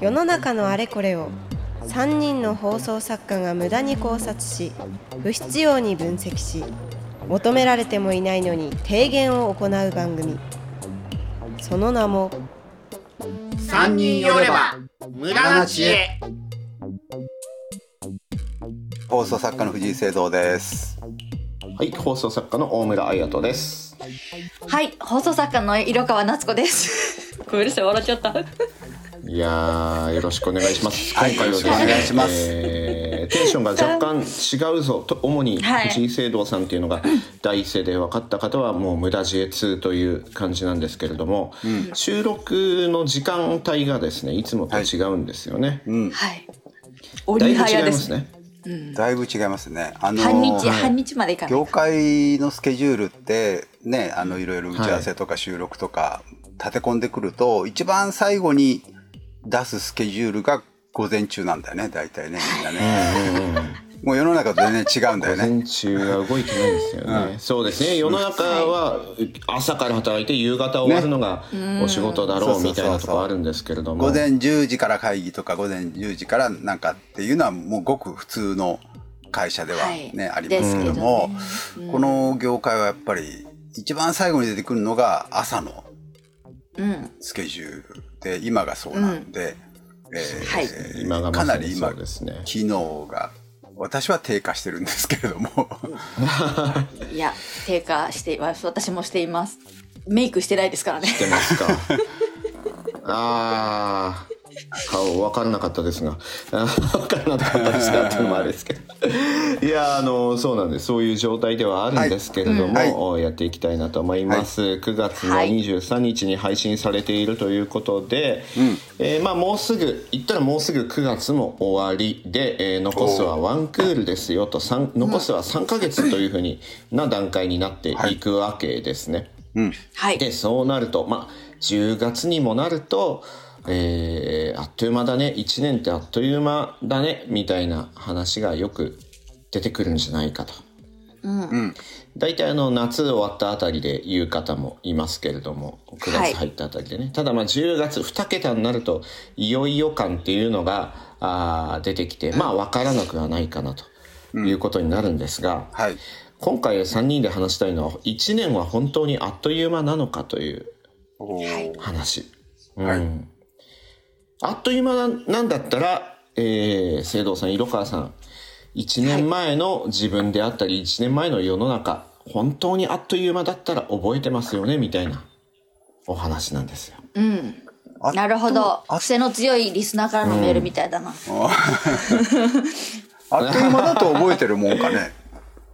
世の中のあれこれを3人の放送作家が無駄に考察し不必要に分析し求められてもいないのに提言を行う番組その名も三人寄れば無駄な知恵放送作家の藤井聖堂です。はい、放送作家の大村彩人です。はい、放送作家の色川夏子です。ごめんなさい、笑っちゃった。いやー、よろしくお願いします。はい今回はですね、お願いしますえーテンションが若干違うぞと、主にはい藤井聖堂さんっていうのが第一声で分かった方はもう無駄知恵2という感じなんですけれども、収録の時間帯がですね、いつもと違うんですよね。はい。だいぶ違。いますね。だいぶ違いますね。あの半日、半日まで業。界のスケジュールってね、あのいろいろ打ち合わせとか収録とか立て込んでくると、一番最後に出すスケジュールが午前中なんだよね、大体ね、みんなね。もう世の中と全然違うんだよね。午前中は動いてないですよね、そうですね。世の中は朝から働いて夕方終わるのがお仕事だろそうそうそうそううみたいなところあるんですけれども。午前10時から会議とか午前10時からなんかっていうのはもうごく普通の会社ではね、はい。ありますけども。この業界はやっぱり一番最後に出てくるのが朝のうん。スケジュールで今がそうなんで、えーはい今がまかなり今ね機能が私は低下してるんですけれども いや、低下しています。私もしています。メイクしてないですからね。出ますか あー顔分からなかったですが。分からなかったですがっていうのもあれですけど。いやあのそうなんです。そういう状態ではあるんですけれども、はい。おやっていきたいなと思います、9月のはい。23日に配信されているということで、えーまあもうすぐ言ったらもうすぐ9月も終わりで、えー残すはワンクールですよと。三残すは3ヶ月というふうにな段階になってい。くわけですね。はい。でそうなるとまあ10月にもなると、えーあっという間だね。1年ってあっという間だね。みたいな話がよく出てくるんじゃないかと。大体あの夏終わったあたりで言う方もいますけれども9はい月入ったあたりでね、ただまあ10月2桁になるといよいよ感っていうのがあー出てきてまあ分からなくはないかなということになるんですが、はい。今回3人で話したいのは1年は本当にあっという間なのかというはい。話。うん。はいあっという間なんだったら、えー、聖堂さん、色川さん、1年前の自分であったり、1年前の世の中、本当にあっという間だったら覚えてますよね、みたいなお話なんですよ。うん。あなるほど。あ癖の強いリスナーからのメールみたいだな。あっという間だと覚えてるもんかね？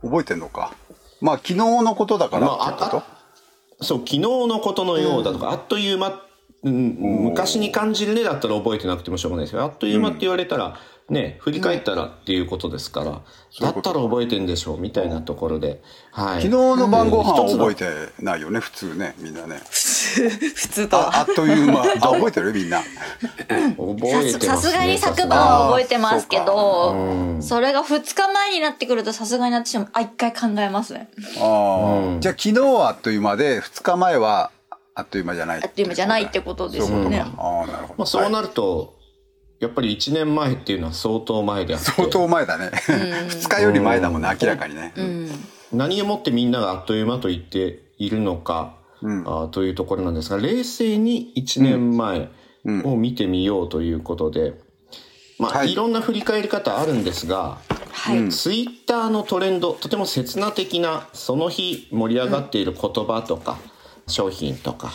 覚えてんのか？まあ昨日のことだからまあってこと、あそう、昨日のことのようだとか、あっという間、うん、昔に感じるねだったら覚えてなくてもしょうがないですけど、あっという間って言われたら、ね、振り返ったらっていうことですから、だったら覚えてんでしょう、みたいなところで、はい。昨日の晩ご飯覚えてないよね普通ねみんなね。普通と。ああっという間。あ 覚えてる？みんな。覚えてますねさすがに昨晩は覚えてますけど、それが2日前になってくるとさすがに私も、あ、一回考えますね。ああ、じゃあ昨日はあっという間で2日前はあっという間じゃないあっという間じゃないってことですよね。ああなるほど、まあ、そうなると、やっぱり1年前っていうのは相当前であって。相当前だね。2日より前だもんね明らかにね、何をもってみんながあっという間と言っているのか、あーというところなんですが冷静に1年前を見てみようということで、まあ、はい。いろんな振り返り方あるんですが、はい。ツイッターのトレンドとても刹那的なその日盛り上がっている言葉とか、商品とか、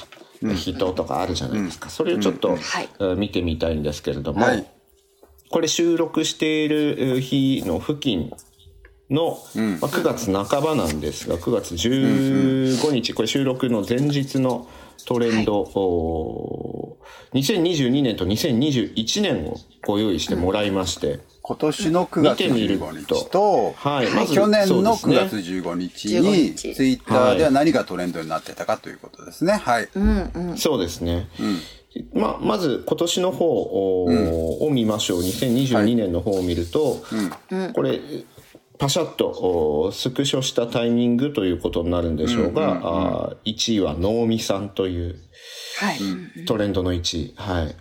人とかあるじゃないですか、それをちょっと、見てみたいんですけれども、はい。これ収録しているえー日の付近の、まあ、9月半ばなんですが9月15日、これ収録の前日のトレンド、2022年と2021年をご用意してもらいまして、今年の9月見てみると。15日と、はいまず去年の9そうです月15日15に日。ツイッターでは何がトレンドになってたかということですね。はい、そうですね。まあ、まず今年の方を,、を見ましょう。2022年の方を見ると、これ、パシャッとおスクショしたタイミングということになるんでしょうが、あー1位は能見さんというはい。トレンドの1位。はい。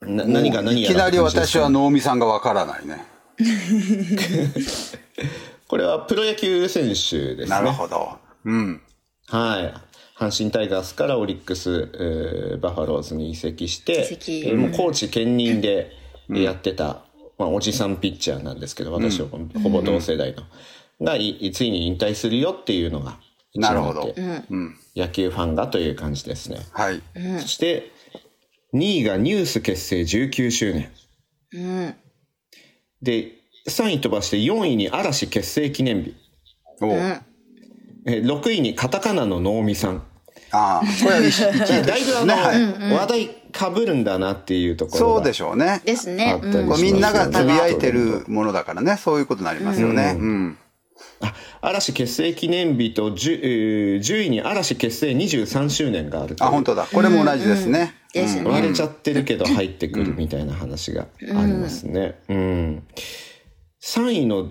な何が何やらいきなり私は能見さんがわからないね。これはプロ野球選手ですね。なるほど。うん。はい。阪神タイガースからオリックス、えーバファローズに移籍して、移籍えーもうコーチ兼任でやってた、まあ、おじさんピッチャーなんですけど、私はほぼ同世代の、がいついに引退するよっていうのが、なるほど一番あって野球ファンがという感じですね。はい。そして、2位がニュース結成19周年。うん。で、3位飛ばして4位に嵐結成記念日。おうえー6位にカタカナの能見さん。ああ、これは一一位 だいですぶあの、ね。はい。話題かぶるんだなっていうところそうがでしょうね。ですね。うみんながつぶやいてるものだからね、そういうことになりますよね。うん。あ嵐結成記念日と 10,、えー10位に嵐結成23周年があるというあ、本当だ。これも同じですね。ですね。割れちゃってるけど入ってくるみたいな話がありますね。うん。3位の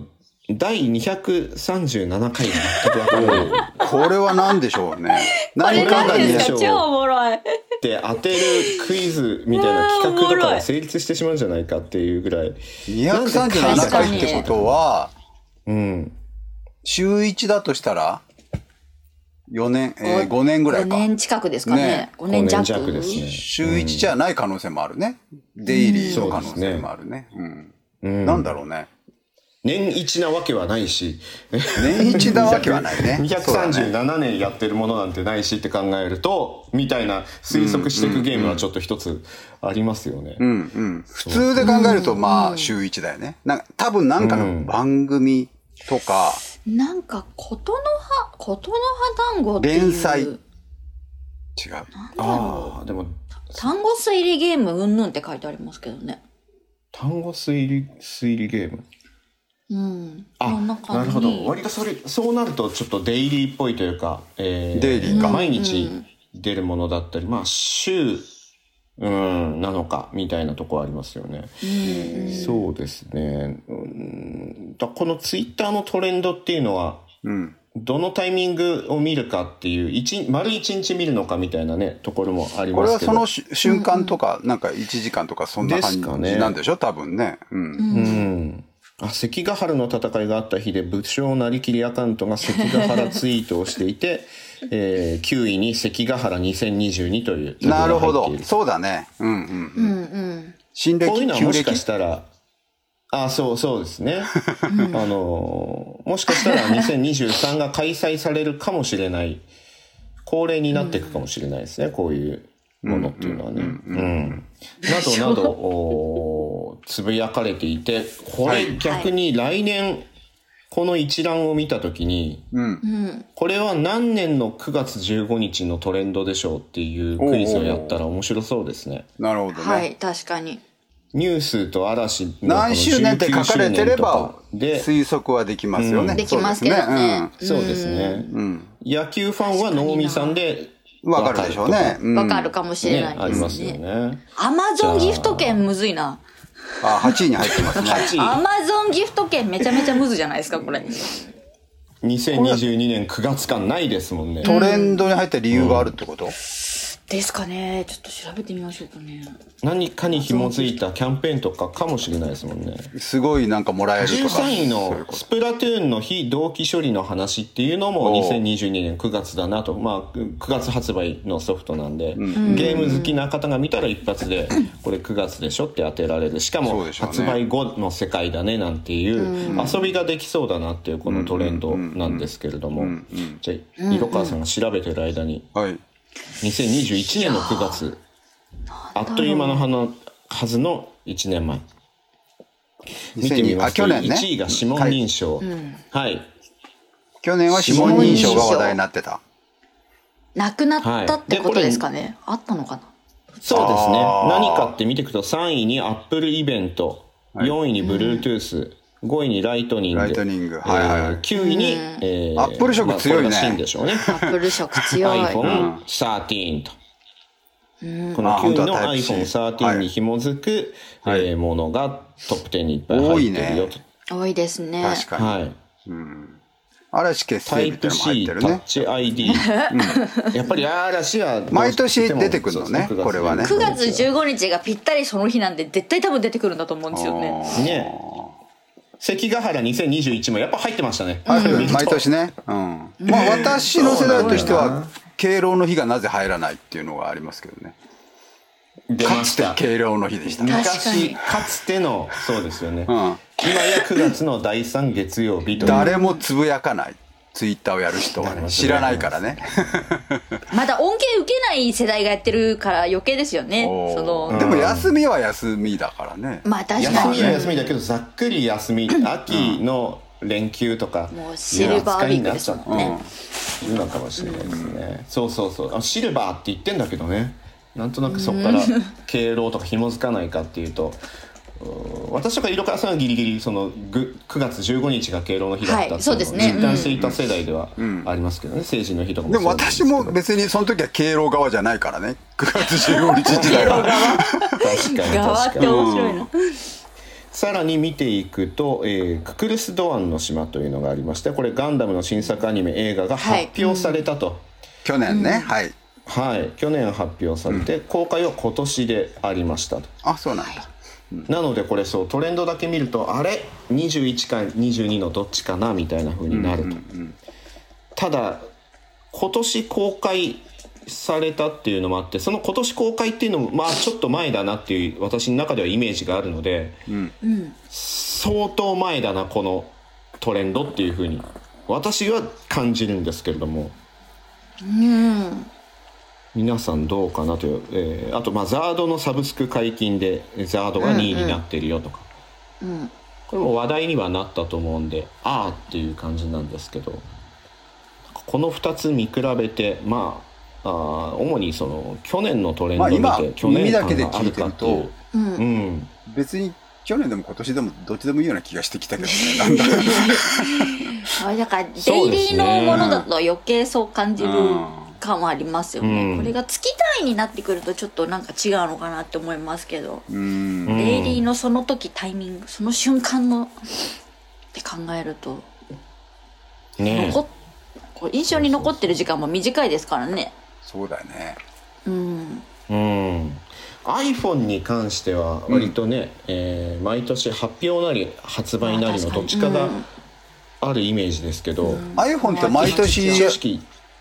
第237回これは何でしょうね。何かが何でねしょう超おもろい。て当てるクイズみたいな企画とかが成立してしまうんじゃないかっていうぐらい。237回ってことは、うん。週1だとしたら、4年、えー、5年ぐらい5か。年近くですかねね。5年弱。5年弱ですね。週1じゃない可能性もあるね。デイリーの可能性もあるね。うん。なんだろうね。年一なわけはないし。年一なわけはないね。そうだね237年やってるものなんてないしって考えると、みたいな推測していくゲームはちょっと一つありますよね。うんうん。普通で考えると、まあ、週1だよね。なんか、多分なんかの番組とか、なんか、ことの葉、ことの葉団子っていう。連載違う。ああ、でも、単語推理ゲームうんぬんって書いてありますけどね。単語推理、推理ゲーム？うん。あ、なるほど。割とそれ、そうなるとちょっとデイリーっぽいというか、えデイリーか毎日出るものだったり、まあ、週、うん、なのか、みたいなとこありますよね。そうですね。うん、だこのツイッターのトレンドっていうのは、うん。どのタイミングを見るかっていう、一丸一日見るのかみたいなね、ところもありこれますけど。はそのし瞬間とか、なんか1時間とかそんな感じですかねなんでしょ？多分ね。うん。うん。あ関ヶ原の戦いがあった日で武将なりきりアカウントが関ヶ原ツイートをしていて、えー、9位に関ヶ原2022というなるほど。そうだね。うんうん。うんうん。新暦こういうのは旧もしか暦したら、あ、そうそうですね。あのーもしかしたら2023が開催されるかもしれない、恒例になっていくかもしれないですね、こういうものっていうのはね。うん。などなど、つぶやかれていて、これ逆に来年、この一覧を見たときに、うん。これは何年の9月15日のトレンドでしょうっていうクイズをやったら面白そうですね。なるほどね。はい、確かに。ニュースと嵐の何周年って書かれてれば19周年とかで、推測はできますよね。できますけどね。そうですね。野球ファンは能見さんでうん。わかるでしょうね。うんわかるかもしれね、ないありますよですね。ね。アマゾンギフト券むずいな。あ、8位に入ってますね。8位。アマゾンギフト券めちゃめちゃむずじゃないですか、これ。2022年9月間ないですもんね。トレンドに入った理由があるってこと？ですかね。ちょっと調べてみましょうかね。何かに紐づいたキャンペーンとかかもしれないですもんね。すごいなんかもらえるとか。13位のスプラトゥーンの非同期処理の話っていうのもおう2022年9月だなと。まあ、9月発売のソフトなんで、ゲーム好きな方が見たら一発で、これ9月でしょって当てられる。しかも発売後の世界だねなんていう遊びができそうだなっていうこのトレンドなんですけれども。じゃあ、色川さんが調べてる間に、はい。2021年の9月、あっという間の花はずの1年前。見てみ2002あ、ますと、去年ね。1位が指紋認証。はい。去年は指紋認証が話題になってた。なくなったってことですかね。あったのかなそうですね。何かって見ていくと、3位にアップルイベント、4位に Bluetooth、5位にライトニング、ライトニングはいはいはいえー9位に、えーアップル色強いねまあこれが真でしょうね。アップル色強い。iPhone13 と。このあ9位の本当だタイプ C iPhone13 に紐づく、はいえーものがトップ10にいっぱい入ってるよと。多いですね。確かに。はい。嵐結タイプ成日ってのも入 C ってるね。タッチ ID、やっぱり嵐は毎年出てくるのねこれはね9月15日がぴったりその日なんで絶対多分出てくるんだと思うんですよね。ね関ヶ原2021もやっぱ入ってましたね、入ってる見ると毎年ね。うん。まあ私の世代としては、敬老の日がなぜ入らないっていうのがありますけどね。かつ出ましてた敬老の日でした。ね。昔かつてのそうですよね、ん。今や9月の第3月曜日と誰もつぶやかない。ツイッターをやる人はね、知らないからね。まだ恩恵受けない世代がやってるから余計ですよね。その、でも休みは休みだからね。まあ確か休みに。は休みだけどざっくり休み秋の連休とかもうシルバーウィークですもんね。いるのかもしれないですね、そうそうそうあシルバーって言ってんだけどねなんとなくそこから敬老とか紐づかないかっていうとう私とか色川さんはギリギリそのぐ9月15日が敬老の日だったっていうのをはいそうですね。実感していた世代ではありますけどね、成人の日とかもでも私も別にその時は敬老側じゃないからね。9月15日時代は。確かに側って確かに面白いな。さらに見ていくと、えーククルス・ドアンの島というのがありましてこれガンダムの新作アニメ映画が発表されたと、去年ね。はい。はい。去年発表されて、公開は今年でありましたと。あ、そうなんだ。なのでこれそうトレンドだけ見るとあれ？21か22のどっちかなみたいな風になると、ただ今年公開されたっていうのもあってその今年公開っていうのもまあちょっと前だなっていう私の中ではイメージがあるので、相当前だなこのトレンドっていう風に私は感じるんですけれども皆さんどうかなという、えーあとまあザードのサブスク解禁でザードが2位になってるよとか、これも話題にはなったと思うんでああっていう感じなんですけどこの2つ見比べてまああー主にその去年のトレンドを見て、まあ今去年耳だけで感があるかっていう。聞いてると、うん、別に去年でも今年でもどっちでもいいような気がしてきたけどね。なんだあだから、デイそうですねリーのものだと余計そう感じる。うん感はありますよね。うんこれが月単位になってくるとちょっとなんか違うのかなって思いますけど、うん。デイリーのその時タイミング、その瞬間のって考えると、ね残っこう印象に残ってる時間も短いですからね。そうだよね。うん。うん、iPhone に関しては割とね、えー毎年発表なり発売なりのどっちかがあるイメージですけど、iPhone って毎年、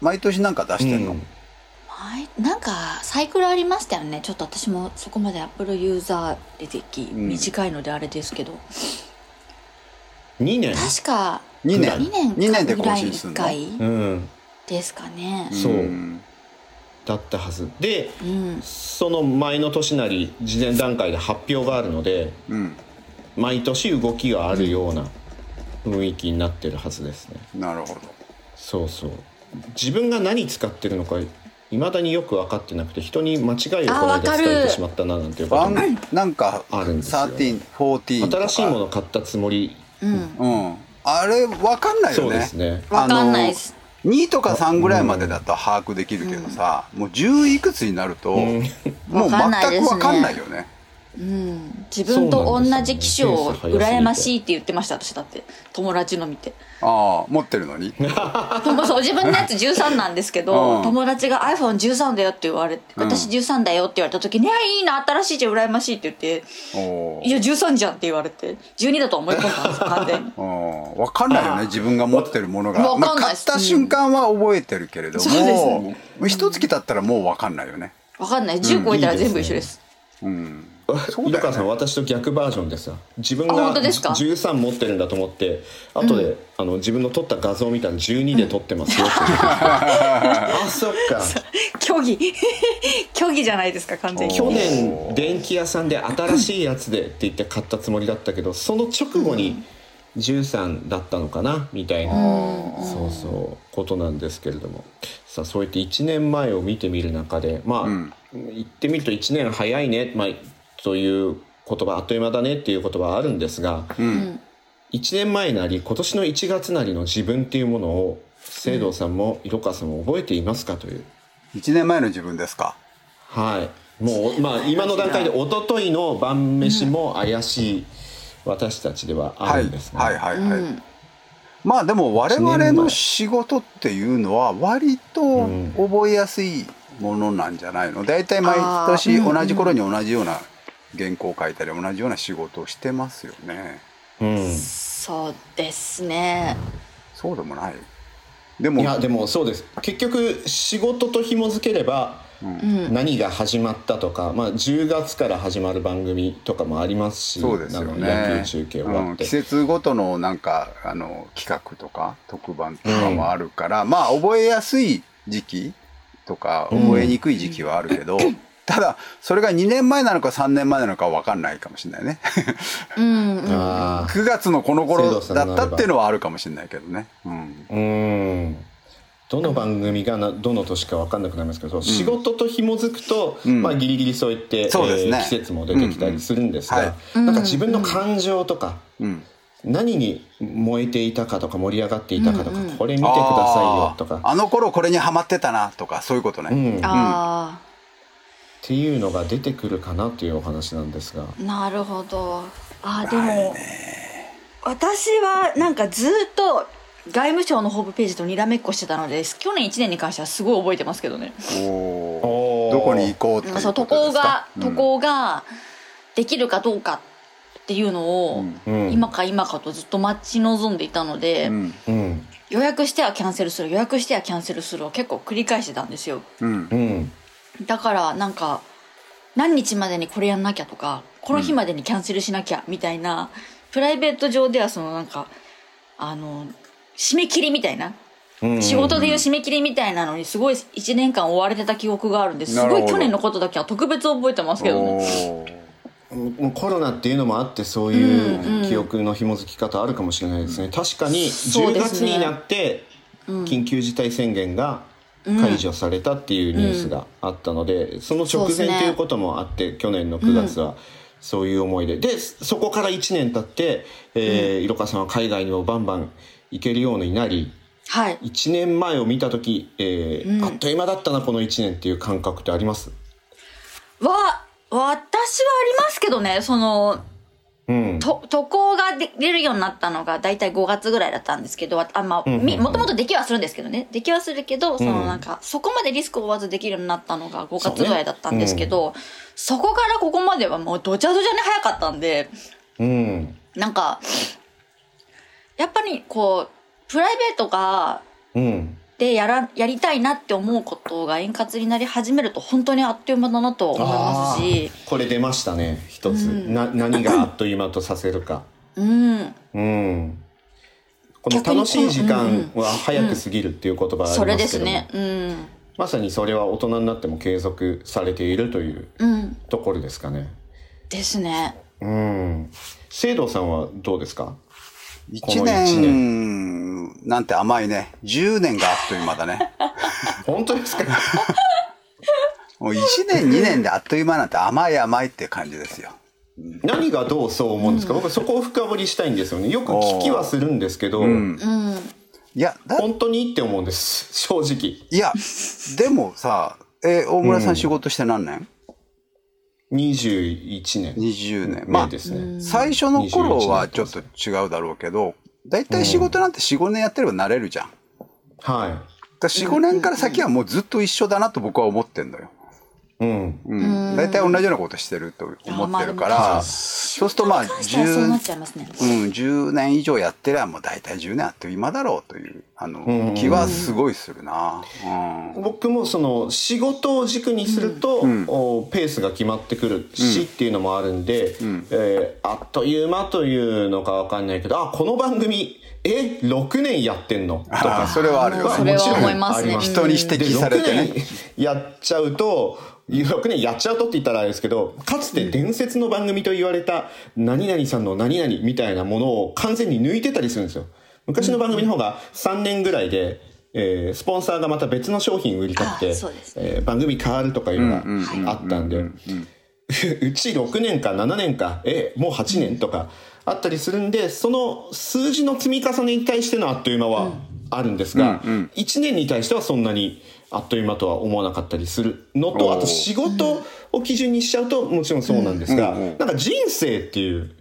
毎年なんか出してんの、うん。前なんかサイクルありましたよね。ちょっと私もそこまでアップルユーザー歴短いのであれですけど、2年？確か2年。2年2年でぐらいに1更新するの？ですかね。そう。うん。だったはず。でうん。その前の年なり事前段階で発表があるのでうん。毎年動きがあるような雰囲気になってるはずですね。なるほど。そうそう自分が何使ってるのかいまだによく分かってなくて人に間違いをこの間伝えてしまったななんていうこともなんかあるんですよ。13、14とか。新しいもの買ったつもり。うん。うん。あれわかんないよね。そうですね。わかんないです。2とか3ぐらいまでだと把握できるけどさ、もう10いくつになると、ん。もう全くわかんないよね。うん。自分と同じ機種を羨ましいって言ってました私だって。友達の見て。ああ、持ってるのに？そう自分のやつ13なんですけど、うん。友達が iPhone13 だよって言われて、私13だよって言われた時に「いやいいな新しいじゃん羨ましい」って言ってお「いや13じゃん」って言われて12だと思い込んだんです完全に。お わかんないよね、自分が持ってるものが。わかんないっす。買った瞬間は覚えてるけれども、そうですね。一月経ったらもうわかんないよね。わかんない。10超えたら全部一緒です,、うん。そう井川さん。私と逆バージョンですよ自分あが本当ですか？13持ってるんだと思って後で、あの自分の撮った画像を見たら12で撮ってますよって、あそっか。虚偽。虚偽じゃないですか完全に。去年電気屋さんで新しいやつでって言って買ったつもりだったけどその直後に13だったのかなみたいな、そうそうことなんですけれども。さあそうやって1年前を見てみる中でまあ、ん。言ってみると1年早いね、まあ、という言葉あっという間だねっていう言葉はあるんですが、うん。1年前なり今年の1月なりの自分っていうものを聖堂さんも色川さんも覚えていますかという。1年前の自分ですか？はい。もう、まあ、今の段階で、一昨日の晩飯も怪しい私たちではあはいるんですね。はいはいはい、うんまあでも我々の仕事っていうのは割と覚えやすいものなんじゃないの？大体毎年同じ頃に同じような原稿を書いたり同じような仕事をしてますよね。うん。そうですね。そうでもない。でもいやでもそうです。結局仕事と紐づければうん。何が始まったとか、まあ、10月から始まる番組とかもありますしそうですよね。球中継終わうん、季節ごとのなんかあの企画とか特番とかもあるから、まあ覚えやすい時期とか覚えにくい時期はあるけど、ただそれが2年前なのか3年前なのか分かんないかもしれないね。うんうん。あ9月のこの頃だったっていうのはあるかもしれないけどね、うん、あうん。どの番組がなどの年か分かんなくなりますけど、仕事と紐づくと、ん。まあ、ギリギリそう言って、そうですね。えー季節も出てきたりするんですが、うん。うんはなんか自分の感情とか、うん、何に燃えていたかとか盛り上がっていたかとか、これ見てくださいよとか。あの頃これにハマってたなとかそういうことね、うん、っあていうのが出てくるかなっていうお話なんですが。あなるほど。あでも私はなんかずっと外務省のホームページとにらめっこしてたので去年1年に関してはすごい覚えてますけどね。おどこに行こうっていうそう渡ことですか？航がうん。渡航ができるかどうかっていうのを、うん。今か今かとずっと待ち望んでいたので、うん。うん。予約してはキャンセルする予約してはキャンセルするを結構繰り返してたんですよ。うん。うんだからなんか何日までにこれやんなきゃとかこの日までにキャンセルしなきゃみたいな、プライベート上ではそのなんかあの締め切りみたいな、うん。仕事でいう締め切りみたいなのにすごい1年間追われてた記憶があるんです。なるほど。ごい去年のことだけは特別覚えてますけどね。もうコロナっていうのもあってそういう記憶の紐づき方あるかもしれないですね、確かに10そうですね。月になって緊急事態宣言が解除されたっていうニュースがあったので、その直前そうですねということもあって去年の9月はそういう思いで、でそこから1年経って、えー、色川さんは海外にもバンバン行けるようになりはい。1年前を見た時、えーうん。あっという間だったなこの1年っていう感覚ってあります？は私はありますけどねそのうん。と渡航がで出るようになったのが大体5月ぐらいだったんですけどああまあ、もともとできはするんですけどね。できはするけどそのなんか、そこまでリスクを負わずできるようになったのが5月ぐらいだったんですけどそ,、こからここまではもうどちゃどちゃに早かったんでうん。なんかやっぱりこうプライベートがうんでやらやりたいなって思うことが円滑になり始めると本当にあっという間だなと思いますし。これ出ましたね一つ、うん。な何があっという間とさせるか。うん。うん。この楽しい時間は早く過ぎるっていう言葉がありますけども、それですね。うん。まさにそれは大人になっても継続されているといううん。ところですかね。ですね。うん。聖堂さんはどうですか？1一年なんて甘いね。10年があっという間だね。本当ですか？もう1年2年であっという間なんて甘い甘いって感じですよ。何がどうそう思うんですか、僕そこを深掘りしたいんですよね。よく聞きはするんですけど、うん。いやだ本当にって思うんです。正直。いやでもさえ大村さん。仕事して何年、21年。20年。まあまあですね、最初の頃はちょっと違うだろうけど大体仕事なんて45年やってれば慣れるじゃん。はい。だから45年から先はもうずっと一緒だなと僕は思ってんのよ。うん。うん、大体同じようなことしてると思ってるから、あそうするとまあ仕事に関してはそうなっ10ちゃいますね。うん、10年以上やってりゃもう大体10年あっという間だろうというあの、ん。気はすごいするな。うん。僕もその仕事を軸にすると、ペースが決まってくるしっていうのもあるんで、ん。えーあっという間というのかわかんないけどあこの番組え6年やってんの？とあかそれはあるよそれはね。思いますね。人に指摘されてね。で6年やっちゃうと6年やっちゃうとって言ったらあれですけどかつて伝説の番組と言われた何々さんの何々みたいなものを完全に抜いてたりするんですよ。昔の番組の方が3年ぐらいで、えースポンサーがまた別の商品売りたくてあそうですえー番組変わるとかいうのがあったんで うち6年か7年かえもう8年とかあったりするんでその数字の積み重ねに対してのあっという間はあるんですが、1年に対してはそんなにあっという間とは思わなかったりするのとあと仕事を基準にしちゃうともちろんそうなんですが、なんか人生っていう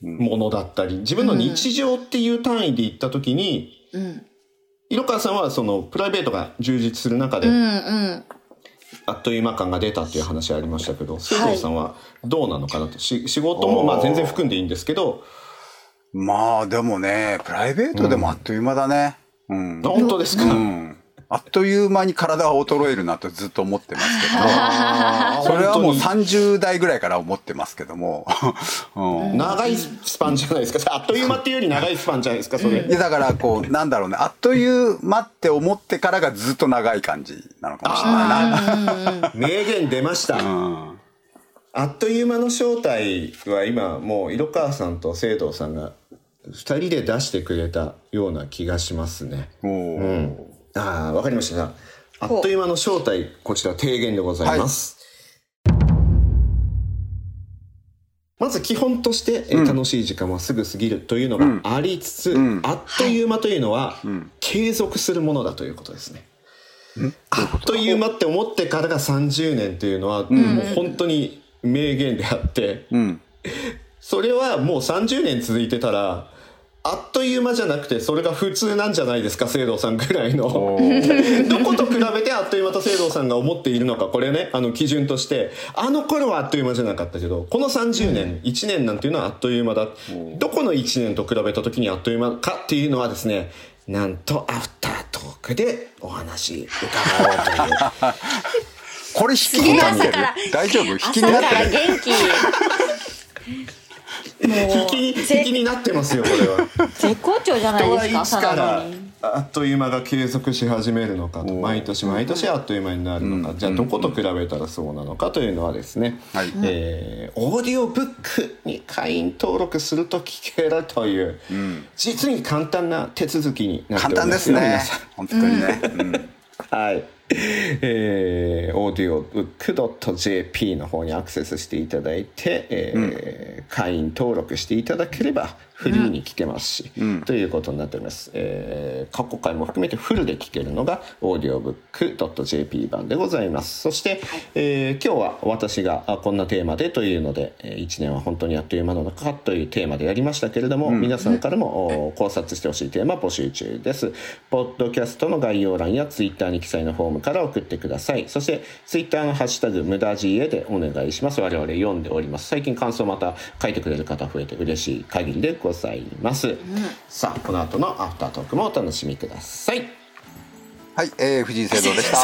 ものだったり、自分の日常っていう単位で言った時に、うん。色川さんはそのプライベートが充実する中で。あっという間感が出たっていう話ありましたけど、須藤さんはどうなのかなと。し仕事もまあ全然含んでいいんですけど、まあでもね、プライベートでもあっという間だね。うん。本当ですか、うん。あっという間に体が衰えるなとずっと思ってますけど、あーそれはもう本当に30代ぐらいから思ってますけども、うん。長いスパンじゃないですか。あっという間っていうより長いスパンじゃないですか、それ。いやだからこう、なんだろうね、あっという間って思ってからがずっと長い感じなのかもしれないな。名言出ました。うん。あっという間の正体は今もう色川さんと聖堂さんが二人で出してくれたような気がしますね。うん。ああ、わかりました。あっという間の正体、こちら提言でございます。まず基本として、えー楽しい時間はすぐ過ぎるというのがありつつ、ん。あっという間というのは、継続するものだということですね。あっという間って思ってからが30年というのは、もう本当に名言であって、うん。それはもう30年続いてたら、あっという間じゃなくて、それが普通なんじゃないですか、聖堂さんぐらいの。どこと比べてあっという間と聖堂さんが思っているのか、これね、あの基準として、あの頃はあっという間じゃなかったけど、この30年、1年なんていうのはあっという間だ。どこの1年と比べた時にあっという間かっていうのはですね、なんとアフタートークでお話伺おうという。これ引きになってる大丈夫？引きにな朝からってる元気。も引きに、引きになってますよ、これは。絶好調じゃない人ですか、はいつから。あっという間が継続し始めるのかと毎年毎年あっという間になるのか、じゃあどこと比べたらそうなのかというのはですね、はいえーオーディオブックに会員登録すると聞けるという、実に簡単な手続きになっております簡単ですねよ皆さん。本当にね。うん はい。えー、audiobook.jp の方にアクセスしていただいて、えー会員登録していただければフリーに聞けますし、ということになっております。えー過去回も含めてフルで聞けるのが audiobook.jp 版でございます。そして、えー今日は私があこんなテーマでというので、え1年は本当にあっという間なのかというテーマでやりましたけれども、皆さんからもお考察してほしいテーマ募集中です。ポッドキャストの概要欄やツイッターに記載のフォームから送ってください。そして、ツイッターのハッシュタグ、無駄 GA でお願いします。我々読んでおります。最近感想また書いてくれる方増えて嬉しい限りでございます。さあ、この後のアフタートークもお楽しみください。はい、えー、藤井聖堂でした。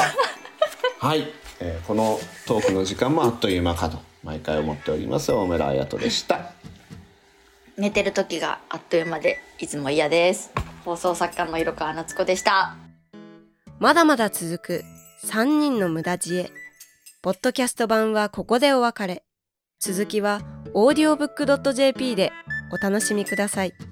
はい、えーこのトークの時間もあっという間かと毎回思っております大村彩人でした寝てる時があっという間でいつも嫌です。放送作家の色川夏子でした。まだまだ続く3人の無駄知恵。ポッドキャスト版はここでお別れ。続きは audiobook.jp でお楽しみください。